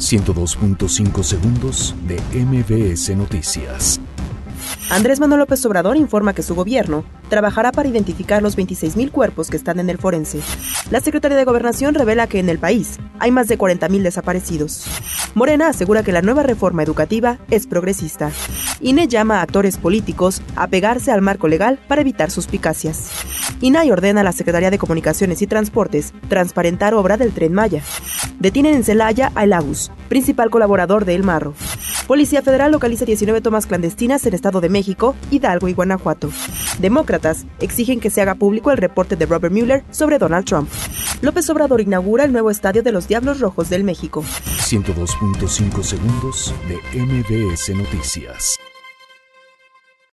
102.5 segundos de MBS Noticias. Andrés Manuel López Obrador informa que su gobierno trabajará para identificar los 26.000 cuerpos que están en el forense. La Secretaría de Gobernación revela que en el país hay más de 40.000 desaparecidos. Morena asegura que la nueva reforma educativa es progresista. INE llama a actores políticos a pegarse al marco legal para evitar suspicacias. INAI ordena a la Secretaría de Comunicaciones y Transportes transparentar obra del Tren Maya. Detienen en Celaya a El Agus, principal colaborador de El Marro. Policía Federal localiza 19 tomas clandestinas en Estado de México, Hidalgo y Guanajuato. Demócratas exigen que se haga público el reporte de Robert Mueller sobre Donald Trump. López Obrador inaugura el nuevo estadio de los Diablos Rojos del México. 102.5 segundos de MBS Noticias.